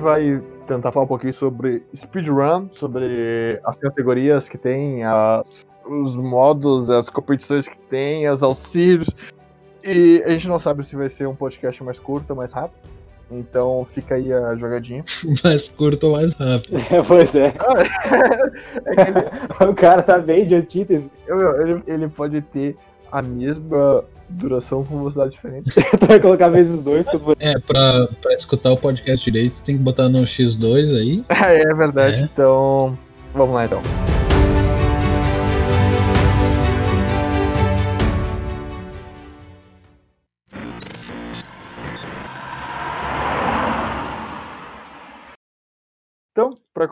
gente vai tentar falar um pouquinho sobre speedrun, sobre as categorias que tem, as, os modos, as competições que tem, os auxílios. E a gente não sabe se vai ser um podcast mais curto ou mais rápido. Então fica aí a jogadinha. Mais curto ou mais rápido. É, pois é. É que ele, O cara tá bem de antítese. ele, ele pode ter a mesma duração com velocidade diferente. Tu vai colocar vezes dois que eu vou. É, pra, pra escutar o podcast direito, tem que botar no X2 aí. é verdade, É. então. Vamos lá então.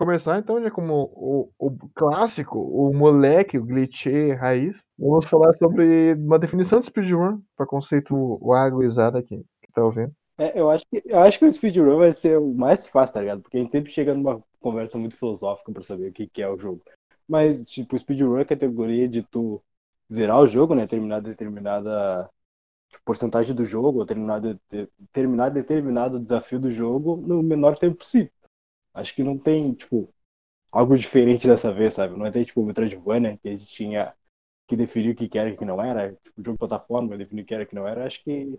Começar, então, já como o, o clássico, o moleque, o glitch raiz, vamos falar sobre uma definição de speedrun, para conceito o aguizada aqui, que tá ouvindo. É, eu, acho que, eu acho que o speedrun vai ser o mais fácil, tá ligado? Porque a gente sempre chega numa conversa muito filosófica pra saber o que, que é o jogo. Mas, tipo, o speedrun é a categoria de tu zerar o jogo, né? Terminar determinada porcentagem do jogo, ou terminar, de- terminar determinado desafio do jogo no menor tempo possível. Acho que não tem, tipo, algo diferente dessa vez, sabe? Não vai ter, tipo, o Metroidvania, que a gente tinha que definir o que era e o que não era. Tipo, jogo de plataforma, definir o que era e o que não era. Acho que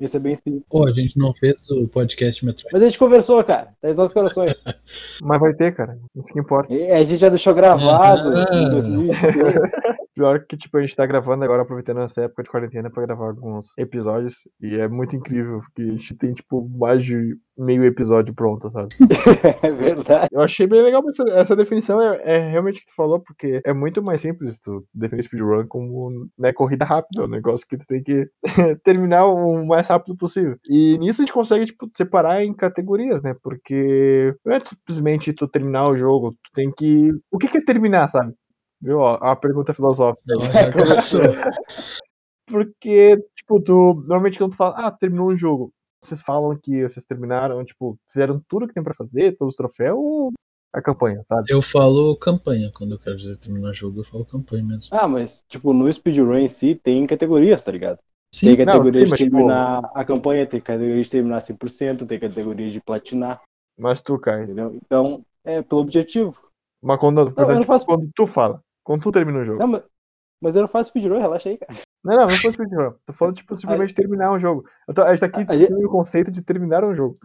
esse é bem simples. Pô, a gente não fez o podcast Metroid. Mas a gente conversou, cara. Tá nos nossos corações. Mas vai ter, cara, isso que importa. E a gente já deixou gravado Ah. em 2006. Pior que, tipo, a gente tá gravando agora, aproveitando essa época de quarentena pra gravar alguns episódios. E é muito incrível, porque a gente tem, tipo, mais de meio episódio pronto, sabe? É verdade. Eu achei bem legal essa, essa definição, é, é realmente o que tu falou, porque é muito mais simples tu definir speedrun como né, corrida rápida, um negócio que tu tem que terminar o mais rápido possível. E nisso a gente consegue, tipo, separar em categorias, né? Porque não é simplesmente tu terminar o jogo, tu tem que. O que que é terminar, sabe? Viu? Ó, a pergunta filosófica. Começou. Porque, tipo, tu. Normalmente quando tu fala, ah, terminou um jogo, vocês falam que vocês terminaram, tipo, fizeram tudo que tem pra fazer, todos os troféus, ou a campanha, sabe? Eu falo campanha, quando eu quero dizer terminar jogo, eu falo campanha mesmo. Ah, mas, tipo, no speedrun em si tem categorias, tá ligado? Sim, Tem categoria sim, de tipo- terminar a campanha, tem categoria de terminar 100%, tem categoria de platinar, Mas tu, Kai. entendeu? Então, é pelo objetivo. Mas quando, não faço- quando tu fala, quando tu termina o jogo. Não, mas, mas eu não faço speedrun, relaxa aí, cara. Não, não, não foi speedrun. Tô falando, tipo, simplesmente terminar um jogo. Eu tô, a gente tá aqui A- a discutindo o conceito de terminar um jogo.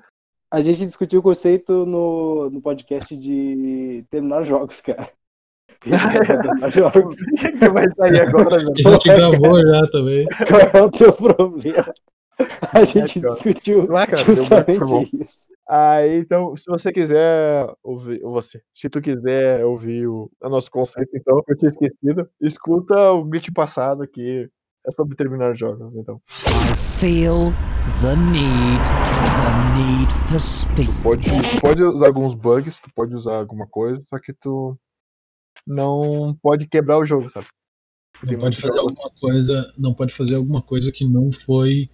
A gente discutiu o conceito no, no podcast de terminar jogos, cara. terminar jogos. O que vai sair agora, velho? a gente gravou já também. Qual é o teu problema? A gente cara. discutiu Vai, cara, justamente isso. Aí, então, se você quiser ouvir, ou você, se tu quiser ouvir o, o nosso conceito, então, eu tinha esquecido, escuta o glitch passado que é sobre terminar jogos, então. feel the need, the need for speed. Pode, tu pode usar alguns bugs, tu pode usar alguma coisa, só que tu não pode quebrar o jogo, sabe? Tem Não pode fazer jogos- alguma coisa, não pode fazer alguma coisa que não foi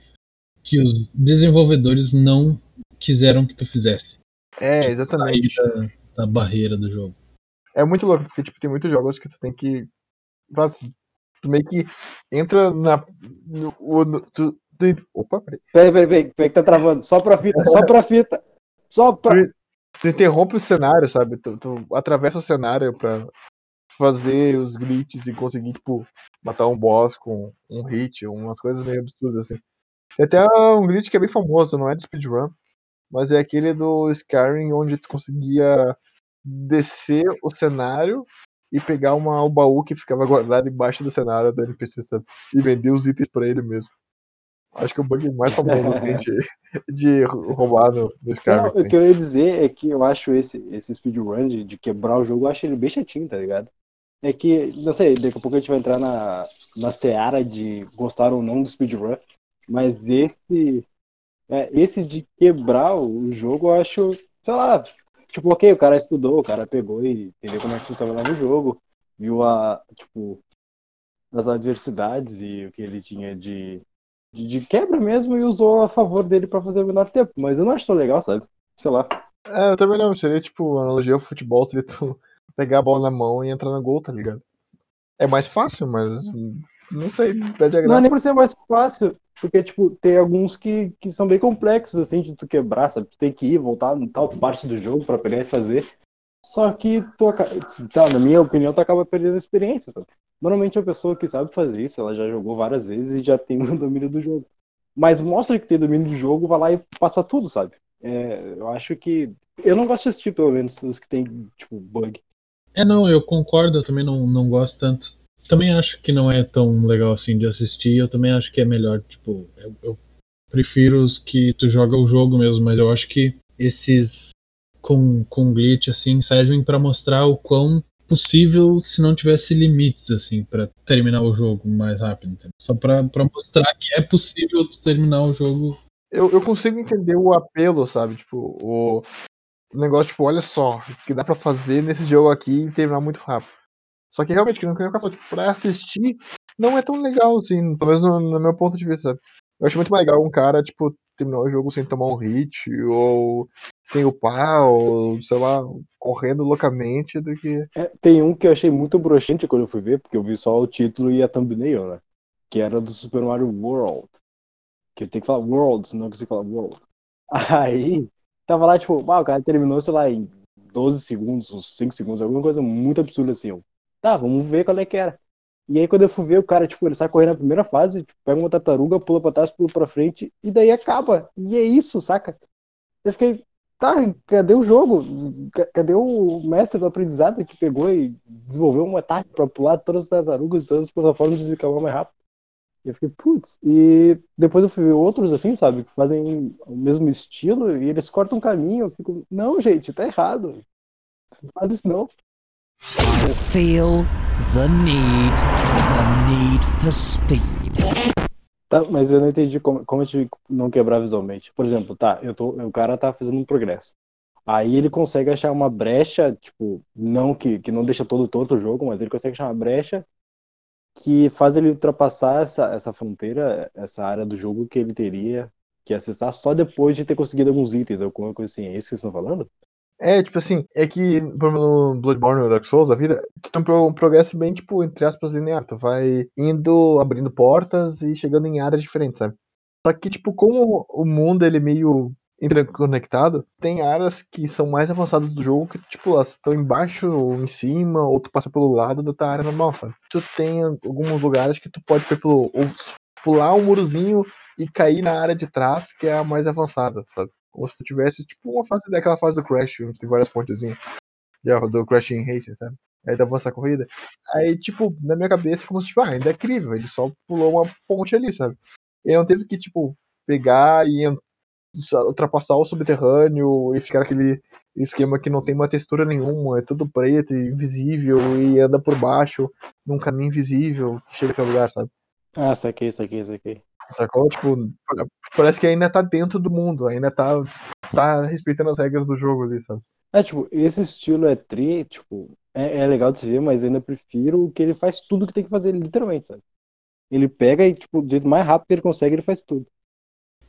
que os desenvolvedores não quiseram que tu fizesse. É, Tipo, exatamente. Sair da, da barreira do jogo. É muito louco, porque tipo, tem muitos jogos que tu tem que. Tu meio que entra na. No, o- no- tu, tu- opa, peraí. Peraí, peraí, peraí, peraí que tá travando. Só pra fita, só pra fita. Só pra. Tu interrompe o cenário, sabe? Tu, tu atravessa o cenário pra fazer os glitches e conseguir, tipo, matar um boss com um hit, umas coisas meio absurdas assim. Tem até um glitch que é bem famoso, não é de speedrun, mas é aquele do Skyrim onde tu conseguia descer o cenário e pegar uma, um baú que ficava guardado embaixo do cenário do NPC, sabe? E vender os itens pra ele mesmo. Acho que é o bug mais famoso assim, de, de roubar no, no Skyrim. Não, o que eu ia dizer é que eu acho esse, esse speedrun de, de quebrar o jogo, eu acho ele bem chatinho, tá ligado? É que, não sei, daqui a pouco a gente vai entrar na, na seara de gostar ou não do speedrun, mas esse, é, esse de quebrar o jogo, eu acho, sei lá, tipo, ok, o cara estudou, o cara pegou e entendeu como é que funcionava o jogo, viu a, tipo, as adversidades e o que ele tinha de, de, de quebra mesmo e usou a favor dele pra fazer o menor tempo, mas eu não acho tão legal, sabe? Sei lá. É, eu também não. Seria tipo, analogia ao futebol, seria tu pegar a bola na mão e entrar no gol, tá ligado? É mais fácil, mas não sei, perde a Não é nem graça. por ser mais fácil, porque, tipo, tem alguns que, que são bem complexos, assim, de tu quebrar, sabe? Tu tem que ir, voltar em tal parte do jogo pra pegar e fazer. Só que tu, tá, na minha opinião, tu acaba perdendo a experiência, sabe? Normalmente a pessoa que sabe fazer isso, ela já jogou várias vezes e já tem o domínio do jogo. Mas mostra que tem domínio do jogo, vai lá e passa tudo, sabe? É, eu acho que. Eu não gosto de assistir, pelo menos, os que tem, tipo, bug. É, não, eu concordo, eu também não, não gosto tanto. Também acho que não é tão legal assim de assistir, eu também acho que é melhor, tipo, eu, eu prefiro os que tu joga o jogo mesmo, mas eu acho que esses com, com glitch, assim, servem pra mostrar o quão possível se não tivesse limites, assim, pra terminar o jogo mais rápido. entendeu? Só pra mostrar que é possível terminar o jogo. Eu, eu consigo entender o apelo, sabe? Tipo, o o negócio, tipo, olha só, que dá pra fazer nesse jogo aqui e terminar muito rápido. Só que realmente, que tipo, pra assistir, não é tão legal, assim, pelo menos no, no meu ponto de vista, sabe? Eu acho muito mais legal um cara, tipo, terminar o jogo sem tomar um hit, ou sem upar, ou, sei lá, correndo loucamente, do que. É, tem um que eu achei muito broxante quando eu fui ver, porque eu vi só o título e a thumbnail, né? Que era do Super Mario World. Que tem que falar World, senão eu consigo falar World. Aí, tava lá, tipo, ah, o cara terminou, sei lá, em 12 segundos, uns 5 segundos, alguma coisa muito absurda assim. Eu, tá, vamos ver qual é que era. E aí, quando eu fui ver, o cara, tipo, ele sai correndo na primeira fase, tipo, pega uma tartaruga, pula pra trás, pula pra frente, e daí acaba. E é isso, saca? Eu fiquei, tá, cadê o jogo? Ca- Cadê o mestre do aprendizado que pegou e desenvolveu um ataque pra pular todas as tartarugas e todas as plataformas e ficar mais rápido? E eu fiquei, putz. E depois eu fui ver outros assim, sabe, que fazem o mesmo estilo e eles cortam um caminho. Eu fico, não, gente, tá errado. Não faz isso não. Feel the need, the need for speed. Tá, mas eu não entendi como, como a gente não quebrar visualmente. Por exemplo, tá, eu tô, o cara tá fazendo um progresso. Aí ele consegue achar uma brecha, tipo, não que, que não deixa todo todo o jogo, mas ele consegue achar uma brecha que faz ele ultrapassar essa, essa fronteira, essa área do jogo que ele teria que acessar só depois de ter conseguido alguns itens, alguma coisa assim. É isso que vocês estão falando? É, tipo assim, é que, no Bloodborne ou Dark Souls da vida, que tem um progresso bem, tipo, entre aspas, linear. Tu vai indo, abrindo portas e chegando em áreas diferentes, sabe? Só que, tipo, como o mundo ele é meio interconectado, tem áreas que são mais avançadas do jogo que, tipo, elas estão embaixo ou em cima, ou tu passa pelo lado da tua área normal, sabe? Tu tem alguns lugares que tu pode pelo, pular um murozinho e cair na área de trás, que é a mais avançada, sabe? Como se tu tivesse, tipo, uma fase daquela fase do Crash, onde tem várias pontezinhas. Do Crash em Racing, sabe? Aí tu avança corrida. Aí, tipo, na minha cabeça, como se, tipo, ah, ainda é incrível, ele só pulou uma ponte ali, sabe? Ele não teve que, tipo, pegar e en- ultrapassar o subterrâneo e ficar aquele esquema que não tem uma textura nenhuma, é tudo preto e invisível e anda por baixo num caminho invisível chega o lugar, sabe? Ah, saquei, saquei, saquei. Sacou? Tipo, parece que ainda tá dentro do mundo, ainda tá, tá respeitando as regras do jogo ali, sabe? É, tipo, esse estilo é tri, tipo, é, é legal de se ver, mas ainda prefiro que ele faz tudo que tem que fazer, literalmente, sabe? Ele pega e, tipo, do jeito mais rápido que ele consegue, ele faz tudo.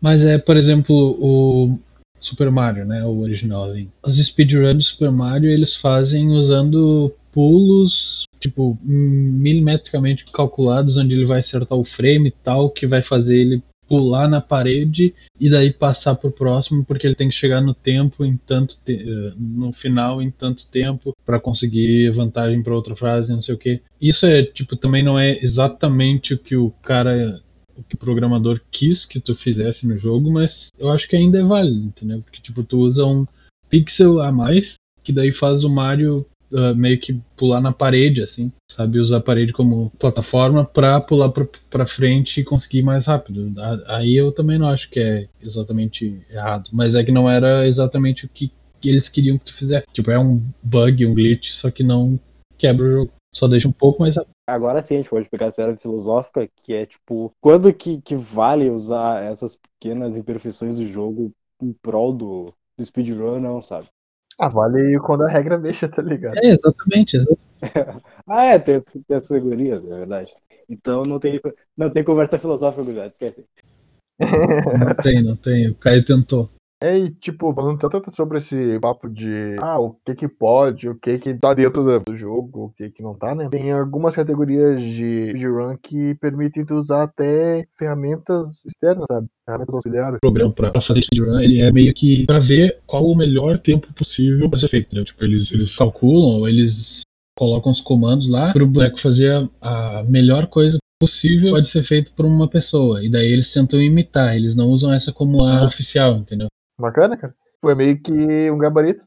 Mas é, por exemplo, o Super Mario, né? O original. Assim. Os speedruns do Super Mario eles fazem usando pulos, tipo, milimetricamente calculados, onde ele vai acertar o frame e tal, que vai fazer ele pular na parede e daí passar pro próximo, porque ele tem que chegar no tempo em tanto te eh, no final em tanto tempo para conseguir vantagem para outra frase, não sei o que. Isso é tipo também não é exatamente o que o cara o que o programador quis que tu fizesse no jogo, mas eu acho que ainda é válido, entendeu? Porque tipo tu usa um pixel a mais que daí faz o Mario uh, meio que pular na parede, assim, sabe? Usar a parede como plataforma pra pular pra, pra frente e conseguir ir mais rápido. Aí eu também não acho que é exatamente errado, mas é que não era exatamente o que eles queriam que tu fizesse. Tipo, é um bug, um glitch, só que não quebra o jogo. Só deixa um pouco mais. Agora sim a gente pode pegar essa era filosófica, que é, tipo, quando que, que vale usar essas pequenas imperfeições do jogo em prol do, do speedrun, não, sabe? Ah, vale quando a regra deixa, tá ligado? É, exatamente. exatamente. Ah, é, tem, essa- tem essa categoria, é verdade. Então não tem, não tem conversa filosófica, gurizada, esquece. Não tem, não tem. O Caio tentou. É, e, tipo, falando tanto sobre esse papo de ah, o que que pode, o que que tá dentro do- jogo, o que que não tá, né? Tem algumas categorias de speedrun que permitem tu usar até ferramentas externas, sabe? Ferramentas auxiliares. programa pra, fazer speedrun, ele é meio que pra ver qual o melhor tempo possível pra ser feito, entendeu? Tipo, eles, eles calculam, eles colocam os comandos lá pro boneco fazer a, a melhor coisa possível pode ser feito por uma pessoa. E daí eles tentam imitar, eles não usam essa como a oficial, entendeu? Bacana, cara. Foi meio que um gabarito.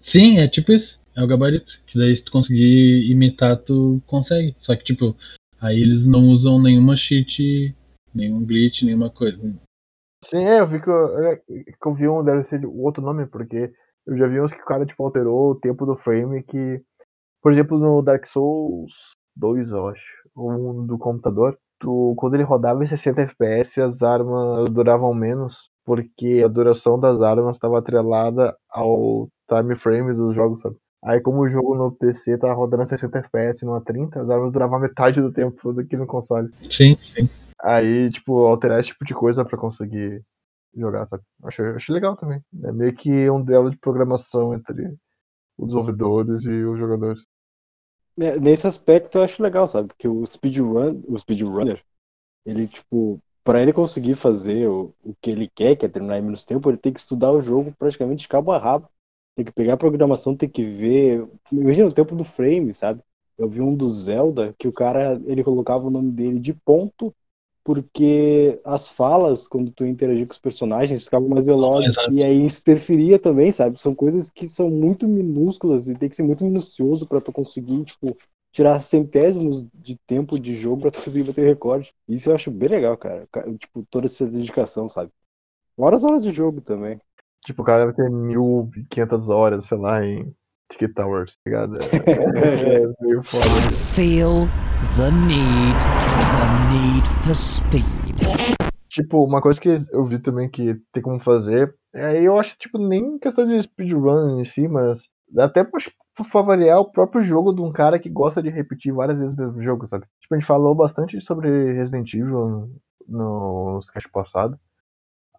Sim, é tipo isso. É o gabarito. Que daí se tu conseguir imitar, tu consegue. Só que, tipo, aí eles não usam nenhuma cheat, nenhum glitch, nenhuma coisa. Sim, é, eu vi que eu, é, que eu vi um, deve ser o outro nome, porque eu já vi uns que o cara, tipo, alterou o tempo do frame que, por exemplo, no Dark Souls 2, eu acho, um do computador, tu, quando ele rodava em 60 FPS, as armas duravam menos, porque a duração das armas estava atrelada ao time frame dos jogos, sabe? Aí como o jogo no PC tava rodando a 60 FPS e não a 30, as armas duravam metade do tempo do que no console. Sim, sim. Aí, tipo, alterar esse tipo de coisa pra conseguir jogar, sabe? Acho, acho legal também. É meio que um duelo de programação entre os desenvolvedores e os jogadores. É, Nesse aspecto eu acho legal, sabe? Porque o speedrun, o speedrunner, ele, tipo, pra ele conseguir fazer o, o que ele quer, que é terminar em menos tempo, ele tem que estudar o jogo praticamente de cabo a rabo. Tem que pegar a programação, tem que ver. Imagina o tempo do frame, sabe? Eu vi um do Zelda que o cara, ele colocava o nome dele de ponto, porque as falas, quando tu interagia com os personagens, ficavam mais velozes. E aí isso interferia também, sabe? São coisas que são muito minúsculas e tem que ser muito minucioso pra tu conseguir, tipo, tirar centésimos de tempo de jogo pra conseguir bater recorde. Isso eu acho bem legal, cara. Ca- Tipo, toda essa dedicação, sabe? Horas horas de jogo também. Tipo, o cara deve ter 1500 horas, sei lá, em Tiki Towers, tá ligado? É, é meio foda. Feel the need, the need for speed. Tipo, uma coisa que eu vi também que tem como fazer, é, eu acho, tipo, nem questão de speedrun em si, mas até pra, pra variar o próprio jogo de um cara que gosta de repetir várias vezes o mesmo jogo, sabe? Tipo, a gente falou bastante sobre Resident Evil no- nos cast passado.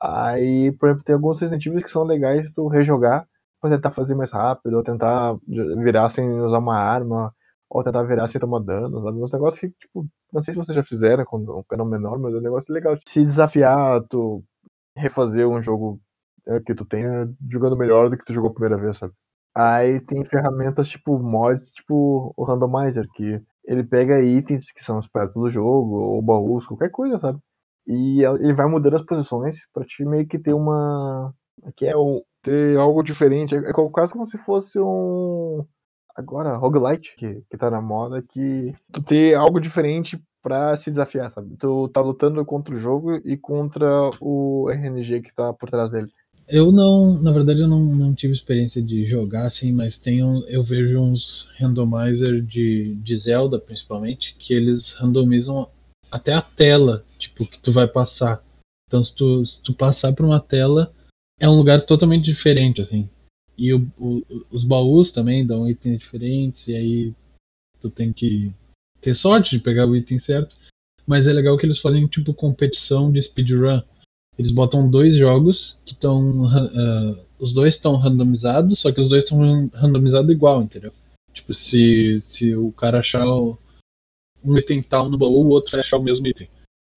Aí, por exemplo, tem alguns Resident Evil que são legais de tu rejogar pra tentar fazer mais rápido, ou tentar virar sem usar uma arma, ou tentar virar sem tomar dano, sabe? Uns negócios que, tipo, não sei se vocês já fizeram quando eram menor, mas é um negócio legal. Se desafiar, tu refazer um jogo é, que tu tenha jogando melhor do que tu jogou a primeira vez, sabe? Aí tem ferramentas tipo mods, tipo o randomizer, que ele pega itens que são esperados pelo jogo, ou baús, qualquer coisa, sabe? E ele vai mudando as posições pra te meio que ter uma. que é o. ter algo diferente. É quase como se fosse um. Agora, roguelite, que, que tá na moda, que tu ter algo diferente pra se desafiar, sabe? Tu tá lutando contra o jogo e contra o RNG que tá por trás dele. Eu não, na verdade, eu não, não tive experiência de jogar assim, mas um, eu vejo uns randomizer de, de Zelda, principalmente, que eles randomizam até a tela, tipo, que tu vai passar. Então, se tu, se tu passar por uma tela, é um lugar totalmente diferente, assim. E o, o- os baús também dão itens diferentes, e aí tu tem que ter sorte de pegar o item certo. Mas é legal que eles fazem, tipo, competição de speedrun. Eles botam dois jogos que estão. os dois estão randomizados, só que os dois estão randomizados igual, entendeu? Tipo, se, se o cara achar um item tal no baú, o outro vai achar o mesmo item.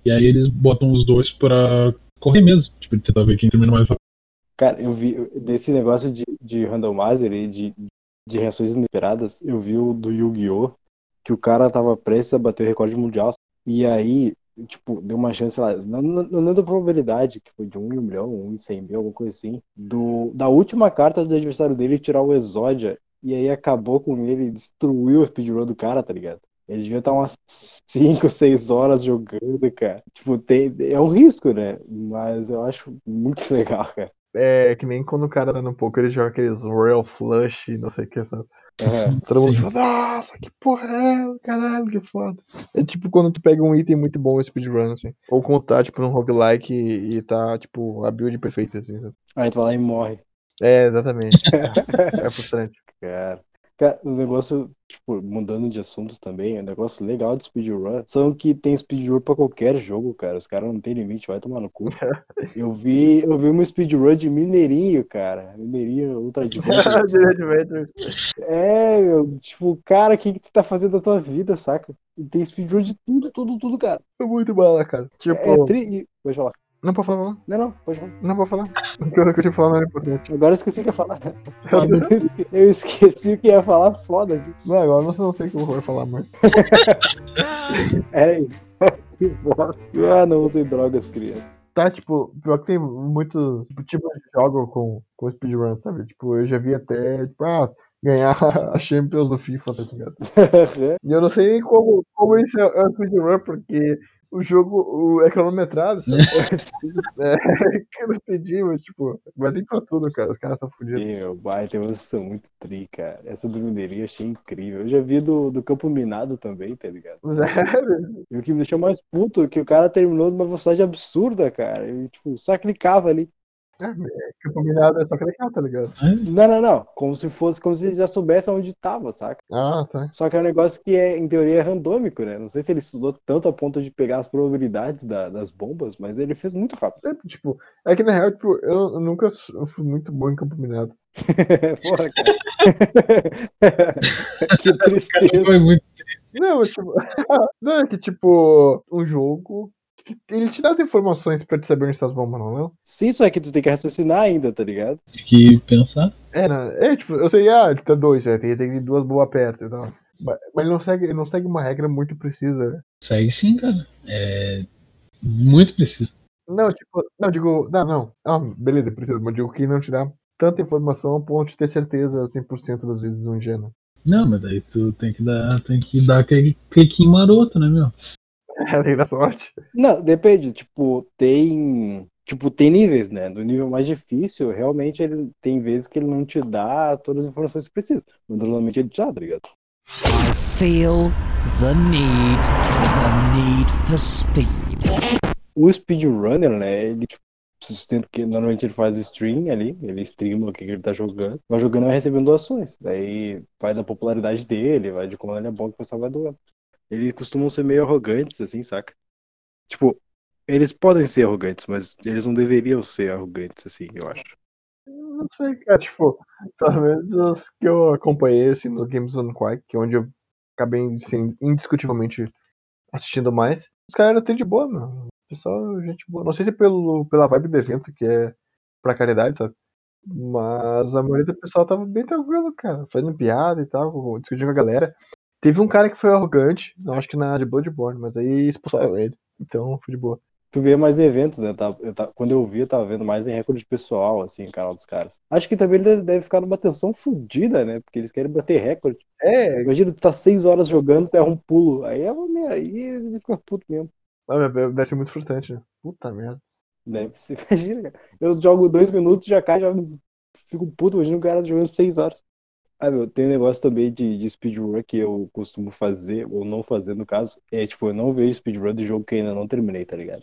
E aí eles botam os dois pra correr mesmo, tipo, tentar ver quem termina mais rápido. Cara, eu vi desse negócio de, de randomizer e de, de reações inesperadas, eu vi o do Yu-Gi-Oh! que o cara tava prestes a bater o recorde mundial. E aí, tipo, deu uma chance, sei lá, não, não, não lembro da probabilidade, que foi de 1 em 1 milhão, 1 em 100 mil, alguma coisa assim, do, da última carta do adversário dele tirar o Exódia, e aí acabou com ele, destruiu o speedrun do cara, tá ligado? Ele devia estar umas 5, 6 horas jogando, cara. Tipo, tem, é um risco, né? Mas eu acho muito legal, cara. É que nem quando o cara tá no poker ele joga aqueles Royal Flush não sei o que, sabe? Aham. Todo mundo fala, nossa, que porra é essa? Caralho, que foda. É tipo quando tu pega um item muito bom em speedrun, assim. Ou quando tá, tipo, num roguelike e, e tá, tipo, a build perfeita, assim, sabe? Aí tu vai lá e morre. É, exatamente. é frustrante. Cara. Cara, o negócio, tipo, mudando de assuntos também, o negócio legal de speedrun são que tem speedrun pra qualquer jogo, cara. Os caras não tem limite, vai tomar no cu. Eu vi, eu vi uma speedrun de Mineirinho, cara. Mineirinho Ultra Adventure. É, meu, tipo, cara, o que, que tu tá fazendo da tua vida, saca? Tem speedrun de tudo, tudo, tudo, cara. É muito bala, cara. Tipo, É tri... e- Pode falar. Não pode falar, não. Não, não, pode falar. Não pode falar. O que eu que eu tinha falar não era importante. Agora eu esqueci o que ia falar. Eu esqueci o que ia falar, foda. viu? Não, agora eu não sei, o que eu vou falar mais. Era isso. Que bosta. Ah, não usem drogas, crianças. Tá, tipo, pior que tem muito tipo, tipo de jogo com, com speedrun, sabe? Tipo, eu já vi até, tipo, ah, ganhar a Champions do FIFA, tá ligado? E eu não sei nem como, como isso é é um speedrun, porque o jogo o, é cronometrado, sabe? é, que eu não entendi, mas, tipo, vai ter pra tudo, cara. Os caras são fodidos. Meu pai, tem uma são muito tri, cara. Essa do Mineirinho eu achei incrível. Eu já vi do, do Campo Minado também, tá ligado? Sério? E o que me deixou mais puto é que o cara terminou numa velocidade absurda, cara. Ele, tipo, só clicava ali. É, que o combinado é só clicar, tá ligado? Não, não, não. Como se fosse, como se ele já soubesse onde tava, saca? Ah, tá. Só que é um negócio que é, em teoria, é randômico, né? Não sei se ele estudou tanto a ponto de pegar as probabilidades da- das bombas, mas ele fez muito rápido. É, tipo, é que na real, tipo, eu, eu nunca eu fui muito bom em campo minado. Porra, cara. que tristeza. Foi muito. Não, tipo, não, é que, tipo, um jogo. Ele te dá as informações pra te saber onde está as bombas, não, não? Sim, só que tu tem que raciocinar ainda, tá ligado? Tem que pensar. É, não, é, tipo, eu sei, ah, tá dois, é, tem, tem duas boas perto e tal. Mas, ele, não segue, ele não segue uma regra muito precisa. né? Segue sim, cara. É muito preciso. Não, tipo, não, digo, não, não. Ah, beleza, precisa, mas digo que não te dá tanta informação a ponto de ter certeza 100% das vezes é, né? Não, mas daí tu tem que dar, tem que dar aquele cliquinho maroto, né, meu? É a lei da sorte. Não, depende. Tipo, tem. Tipo, tem níveis, né? No nível mais difícil, realmente ele tem vezes que ele não te dá todas as informações que precisa. Mas normalmente ele te dá, tá ligado? I feel the need, the need for speed. O speedrunner, né? Ele tipo, sustenta que normalmente ele faz stream ali, ele streama o que que ele tá jogando. Vai jogando e vai recebendo doações. Daí vai da popularidade dele, vai de como ele é bom que o pessoal vai doando. Eles costumam ser meio arrogantes, assim, saca? Tipo, eles podem ser arrogantes, mas eles não deveriam ser arrogantes, assim, eu acho. Não sei, cara, tipo, pelo menos os que eu acompanhei, assim, no Games on Quake, que é onde eu acabei, assim, indiscutivelmente assistindo mais. Os caras eram de boa, mano. Pessoal, gente boa. Não sei se é pelo, pela vibe do evento, que é pra caridade, sabe? Mas a maioria do pessoal tava bem tranquilo, cara. Fazendo piada e tal, discutindo com a galera. Teve um cara que foi arrogante, acho que na de Bloodborne, mas aí expulsaram ele. Então, foi de boa. Tu vê mais eventos, né? Tá- eu tá- quando eu vi, eu tava vendo mais em recorde pessoal, assim, o canal dos caras. Acho que também ele deve, ficar numa tensão fodida, né? Porque eles querem bater recorde. É, Imagina tu tá seis horas jogando, tu erra um pulo. Aí é aí ele fica puto mesmo. ah, deve ser muito frustrante, né? Puta merda. Deve ser, imagina, cara. Eu jogo dois minutos, já cai, já fico puto, imagina o cara jogando seis horas. Ah, meu, tem um negócio também de, de speedrun que eu costumo fazer, ou não fazer no caso. É tipo, eu não vejo speedrun de jogo que ainda não terminei, tá ligado?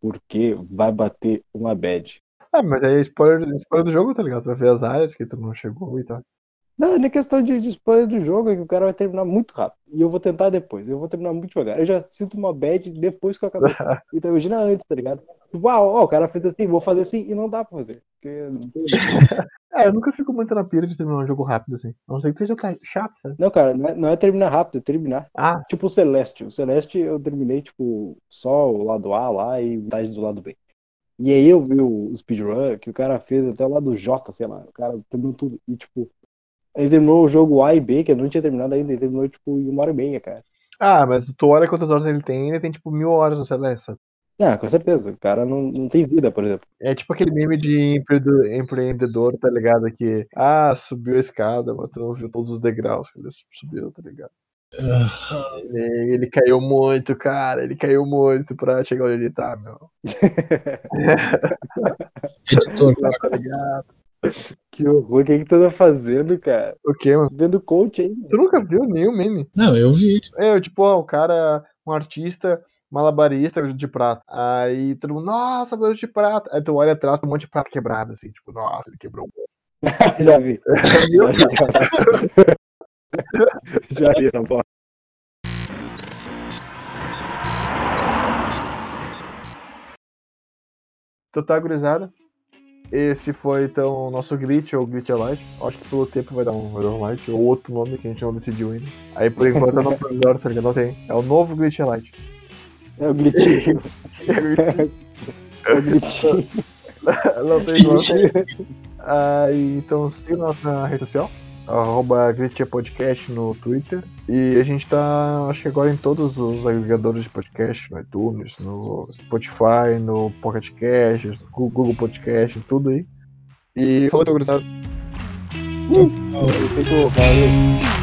Porque vai bater uma bad. Ah, mas aí é spoiler, spoiler do jogo, tá ligado? Tu vai ver as áreas que tu não chegou e tal. Não, não é questão de, de spoiler do jogo, é que o cara vai terminar muito rápido. E eu vou tentar depois, eu vou terminar muito devagar. Eu já sinto uma bad depois que eu acabei. Então imagina antes, tá ligado? Uau, ó, o cara fez assim, vou fazer assim, e não dá pra fazer. Porque É, eu nunca fico muito na pira de terminar um jogo rápido assim. A não ser que seja chato, sabe? Não, cara, não é, não é terminar rápido, é terminar. Ah, Tipo o Celeste. O Celeste eu terminei, tipo, só o lado A lá e metade do lado B. E aí eu vi o speedrun que o cara fez até o lado J, sei lá. O cara terminou tudo. E, tipo, ele terminou o jogo A e B, que eu não tinha terminado ainda. Ele terminou, tipo, em uma hora e meia, cara. ah, mas tu olha quantas horas ele tem, ele tem tipo mil horas no Celeste. Ah, com certeza. O cara não, não tem vida, por exemplo. É tipo aquele meme de empre- empreendedor, tá ligado? Que, ah, subiu a escada, mas tu não viu todos os degraus que ele subiu, tá ligado? Ele, ele caiu muito, cara, ele caiu muito pra chegar onde ele tá, meu. editor, Tá ligado? Que horror. O que, que tu tá fazendo, cara? O quê, mano? Vendo coach aí, mano. Tu nunca viu nenhum meme? Não, eu vi. É, tipo, ó, o cara, um artista malabarista de prata. Aí todo mundo, nossa, meu de prata. Aí tu olha atrás, tem um monte de prata quebrado, assim, tipo, nossa, ele quebrou um Já vi. Já vi. Já ia, bora. Então tá, gurizada. Esse foi então o nosso Glitch ou Glitch Light. Acho que pelo tempo vai dar um, vai dar um Light ou outro nome que a gente não decidiu ainda. Aí por enquanto não tô melhor, tá ligado? Não tem. É o novo Glitch Light. É o glitchinho. É o glitchinho. não tem nome. Aí, então siga nossa rede social, arroba Podcast no Twitter. E a gente tá, acho que agora em todos os agregadores de podcast, no iTunes, no Spotify, no Pocket Cast, no Google Podcast, tudo aí. E falou, teu gurizada. Ficou, valeu.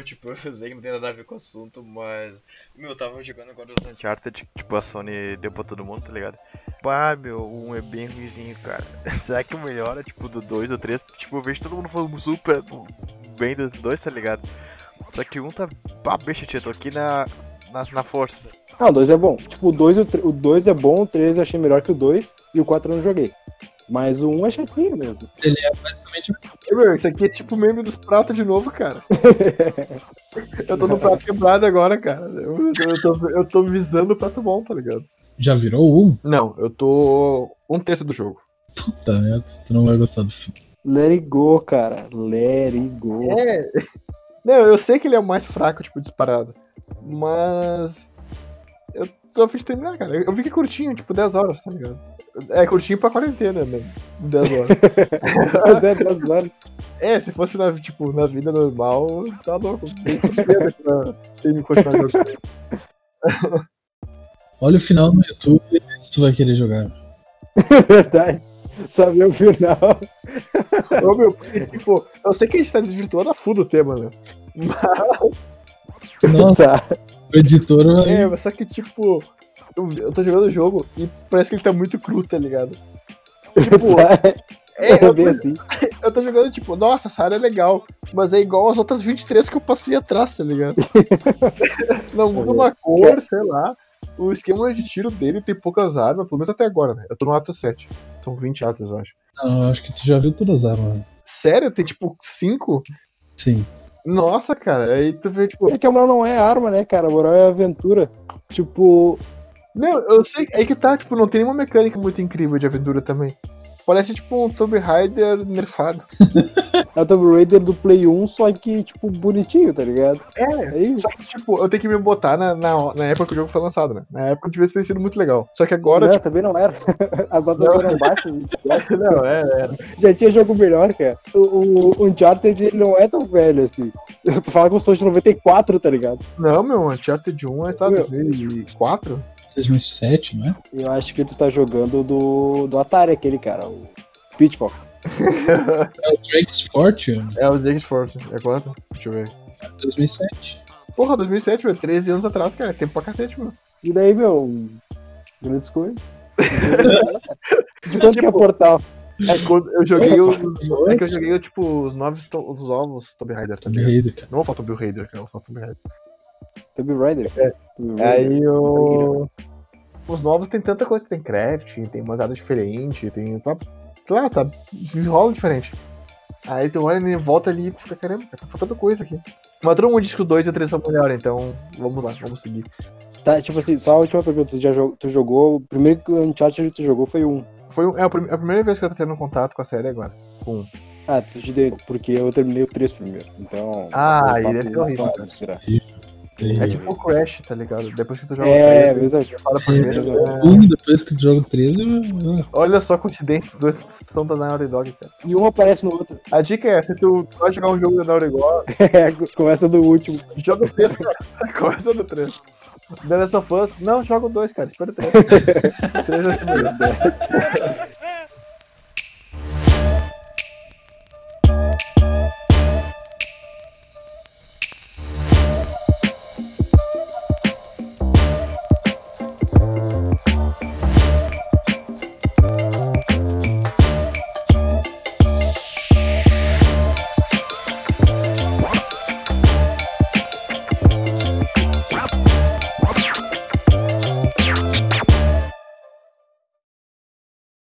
Então, tipo, eu sei que não tem nada a ver com o assunto, mas. Meu, eu tava jogando agora os Uncharted, tipo, a Sony deu pra todo mundo, tá ligado? Pá, meu, um é bem ruimzinho, cara. Será que o melhor é, tipo, do 2 ou 3? Tipo, eu vejo todo mundo falando super bem do 2, tá ligado? Só que um tá. Pá, bicho, tia, tô aqui na. Na, na força. Ah, o 2 é bom. Tipo, o 2 o 2 é bom, o 3 eu achei melhor que o 2 e o 4 eu não joguei. Mas o 1 é chatinho mesmo. Ele é basicamente. Meu, isso aqui é tipo meme dos pratos de novo, cara. eu tô no prato quebrado agora, cara. Eu, eu, tô, eu tô visando o prato bom, tá ligado? Já virou um? Não, eu tô um terço do jogo. Puta merda, tu não vai gostar do filme. Let it go, cara. Let it go. É. Não, eu sei que ele é o mais fraco, tipo, disparado. Mas. Eu tô a fim de terminar, cara. Eu vi que é curtinho, tipo, 10 horas, tá ligado? É curtinho pra quarentena, né? 10 horas. Mas é 10 horas. é, se fosse na, tipo, na vida normal, tá louco. Tem que ver pra ter me continuar jogando. Olha o final no YouTube e se tu vai querer jogar. Verdade. Saber o final. Ô, meu, tipo, eu sei que a gente tá desvirtuando a full do tema, né? Mas, Nossa, Tá. o editor vai. é, mas só que, tipo, eu, eu tô jogando o jogo e parece que ele tá muito cru, tá ligado? Tipo, é, É eu bem tô, assim. eu tô jogando, tipo, nossa, essa área é legal, mas é igual as outras 23 que eu passei atrás, tá ligado? Não muda uma cor, sei lá. O esquema de tiro dele tem poucas armas, pelo menos até agora, né? Eu tô no Ata 7. São 20 Atas, eu acho. Não, eu acho que tu já viu todas as armas. né? Sério? Tem tipo 5? Sim. Nossa, cara. Aí tu vê, tipo. É que a moral não é arma, né, cara? A moral é aventura. Tipo, Não, eu sei. Aí que tá, tipo, não tem nenhuma mecânica muito incrível de aventura também. Parece tipo um Tomb Raider nerfado. é o Tomb Raider do Play 1, só que, tipo, bonitinho, tá ligado? É, É isso. Só que, tipo, eu tenho que me botar na, na, na época que o jogo foi lançado, né? Na época devia ter sido muito legal. Só que agora, não, tipo, também não era. As notas Não. eram baixas. não, é, é. Já tinha jogo melhor, cara. O, o, o Uncharted ele não é tão velho assim. Tu fala que eu sou de 94, tá ligado? Não, meu, Uncharted 1 é tá Meu. 2004? 2007, não é? Eu acho que tu tá jogando do, do Atari, aquele cara, o Pitfall. É o Drake's Fortune, É o James Force. É quanto? Deixa eu ver. 2007. Porra, 2007, meu. 13 anos atrás, cara. É tempo pra cacete, meu. E daí, meu, grandes coisas. De quanto que é portal? É quando eu joguei os. É que eu joguei, tipo, os novos os ovos Tomb Raider Tomb também. Raider, cara. Não vou falar Tomb Raider, cara. Eu vou falar Tomb Raider. Tomb Raider. É. Tomb Raider. Aí o. Os novos tem tanta coisa, tem crafting, tem umas áreas diferentes, tem. tá- Sei lá, sabe? Desenrola diferente. Aí tu olha e volta ali e fica, caramba, cara, tá faltando coisa aqui. Mas todo mundo diz que o 2 e o 3 são melhor, então vamos lá, vamos seguir. Tá, tipo assim, só a última pergunta. Tu, já jogou, tu jogou. O primeiro que o Uncharted tu jogou foi um. Foi um- é a, prim- a primeira vez que eu tô tendo contato com a série agora. Com. Ah, tu te dei, porque eu terminei o 3 primeiro. Então. Ah, e deve ser papo- horrível, cara. É tipo o Crash, tá ligado? Depois que tu joga É, o 3, verdade. fala primeiro. É, é, Um, depois que tu joga o 13, eu- Olha só a coincidência, os dois são da Naughty Dog, cara. E um aparece no outro. A dica é, se tu vai jogar um jogo da Naughty Dog, É, começa do último. joga o 3, cara. Começa no 3. The Last of Us, não, joga o 2, cara, espera o 3. o 3 vai ser melhor.